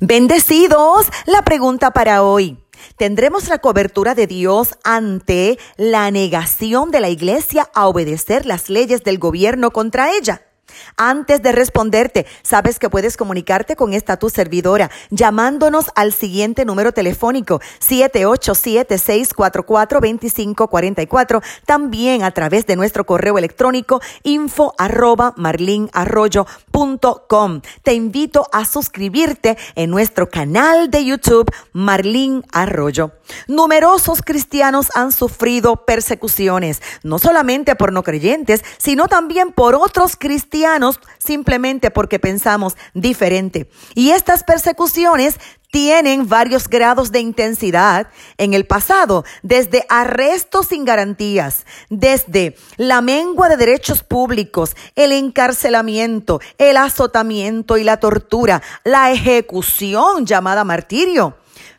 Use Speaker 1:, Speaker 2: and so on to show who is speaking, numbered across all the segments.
Speaker 1: Bendecidos, la pregunta para hoy. ¿Tendremos la cobertura de Dios ante la negación de la iglesia a obedecer las leyes del gobierno contra ella? Antes de responderte, sabes que puedes comunicarte con esta tu servidora llamándonos al siguiente número telefónico 787-644-2544, también a través de nuestro correo electrónico info arroba marlinarroyo.com. Te invito a suscribirte en nuestro canal de YouTube Marlín Arroyo. Numerosos cristianos han sufrido persecuciones, no solamente por no creyentes, sino también por otros cristianos simplemente porque pensamos diferente. Y estas persecuciones tienen varios grados de intensidad en el pasado, desde arrestos sin garantías, desde la mengua de derechos públicos, el encarcelamiento, el azotamiento y la tortura, la ejecución llamada martirio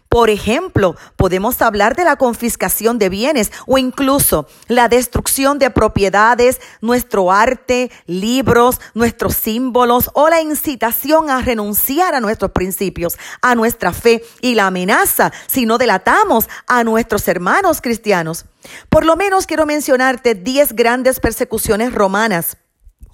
Speaker 1: por ejemplo, podemos hablar de la confiscación de bienes o incluso la destrucción de propiedades, nuestro arte, libros, nuestros símbolos o la incitación a renunciar a nuestros principios, a nuestra fe y la amenaza si no delatamos a nuestros hermanos cristianos. Por lo menos quiero mencionarte 10 grandes persecuciones romanas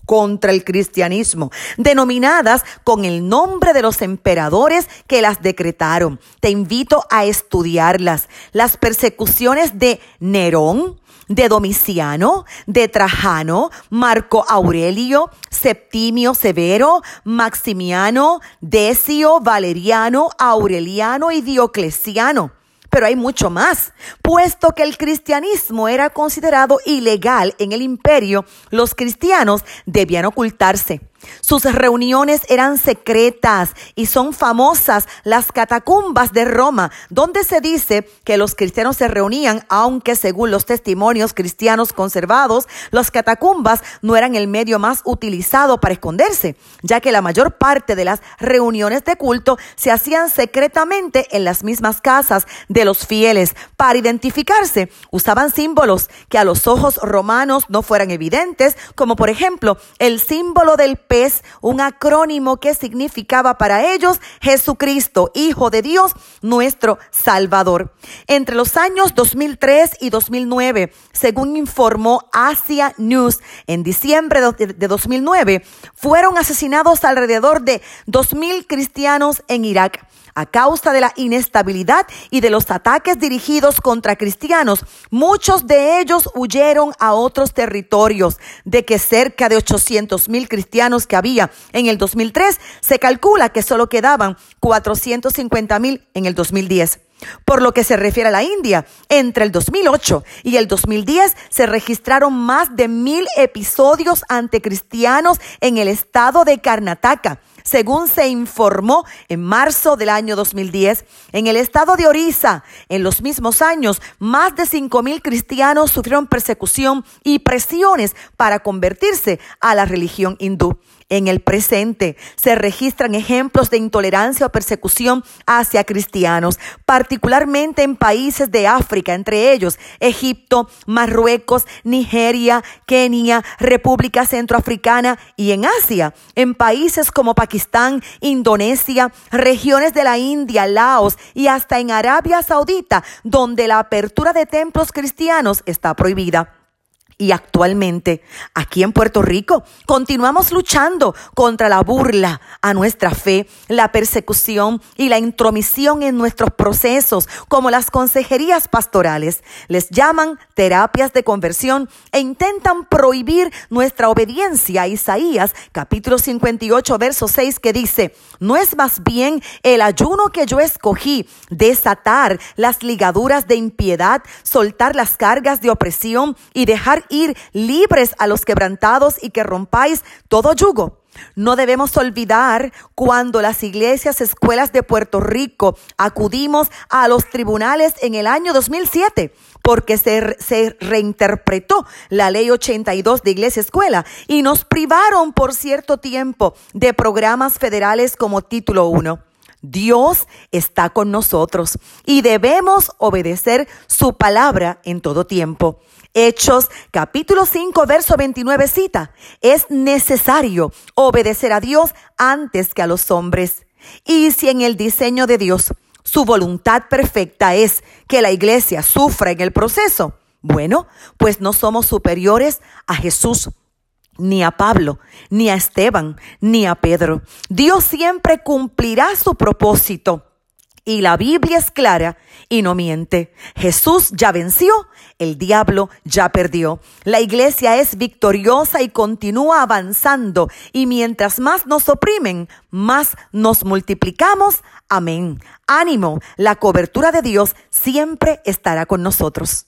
Speaker 1: contra el cristianismo, denominadas con el nombre de los emperadores que las decretaron. Te invito a estudiarlas. Las persecuciones de Nerón, de Domiciano, de Trajano, Marco Aurelio, Septimio Severo, Maximiano, Decio, Valeriano, Aureliano y Diocleciano pero hay mucho más. Puesto que el cristianismo era considerado ilegal en el imperio, los cristianos debían ocultarse. Sus reuniones eran secretas y son famosas las catacumbas de Roma, donde se dice que los cristianos se reunían, aunque según los testimonios cristianos conservados, las catacumbas no eran el medio más utilizado para esconderse, ya que la mayor parte de las reuniones de culto se hacían secretamente en las mismas casas de los fieles. Para identificarse, usaban símbolos que a los ojos romanos no fueran evidentes, como por ejemplo el símbolo del es un acrónimo que significaba para ellos Jesucristo, Hijo de Dios, nuestro Salvador. Entre los años 2003 y 2009, según informó Asia News, en diciembre de 2009, fueron asesinados alrededor de 2.000 cristianos en Irak a causa de la inestabilidad y de los ataques dirigidos contra cristianos. Muchos de ellos huyeron a otros territorios, de que cerca de 800 mil cristianos que había en el 2003, se calcula que solo quedaban 450 mil en el 2010. Por lo que se refiere a la India, entre el 2008 y el 2010 se registraron más de mil episodios anticristianos en el estado de Karnataka según se informó en marzo del año 2010, en el estado de Orissa, en los mismos años, más de 5.000 cristianos sufrieron persecución y presiones para convertirse a la religión hindú. En el presente se registran ejemplos de intolerancia o persecución hacia cristianos, particularmente en países de África, entre ellos Egipto, Marruecos, Nigeria, Kenia, República Centroafricana y en Asia, en países como Pakistán, Indonesia, regiones de la India, Laos y hasta en Arabia Saudita, donde la apertura de templos cristianos está prohibida. Y actualmente, aquí en Puerto Rico, continuamos luchando contra la burla a nuestra fe, la persecución y la intromisión en nuestros procesos, como las consejerías pastorales. Les llaman terapias de conversión e intentan prohibir nuestra obediencia a Isaías, capítulo 58, verso 6, que dice, no es más bien el ayuno que yo escogí, desatar las ligaduras de impiedad, soltar las cargas de opresión y ir libres a los quebrantados y que rompáis todo yugo. No debemos olvidar cuando las iglesias, escuelas de Puerto Rico acudimos a los tribunales en el año 2007 porque se, se, reinterpretó la ley 82 de iglesia escuela y nos privaron por cierto tiempo de programas federales como título 1. Dios está con nosotros y debemos obedecer su palabra en todo tiempo. Hechos capítulo 5 verso 29 cita, es necesario obedecer a Dios antes que a los hombres. Y si en el diseño de Dios su voluntad perfecta es que la iglesia sufra en el proceso, bueno, pues no somos superiores a Jesús ni a Pablo, ni a Esteban, ni a Pedro. Dios siempre cumplirá su propósito. Y la Biblia es clara y no miente. Jesús ya venció, el diablo ya perdió. La iglesia es victoriosa y continúa avanzando. Y mientras más nos oprimen, más nos multiplicamos. Amén. Ánimo, la cobertura de Dios siempre estará con nosotros.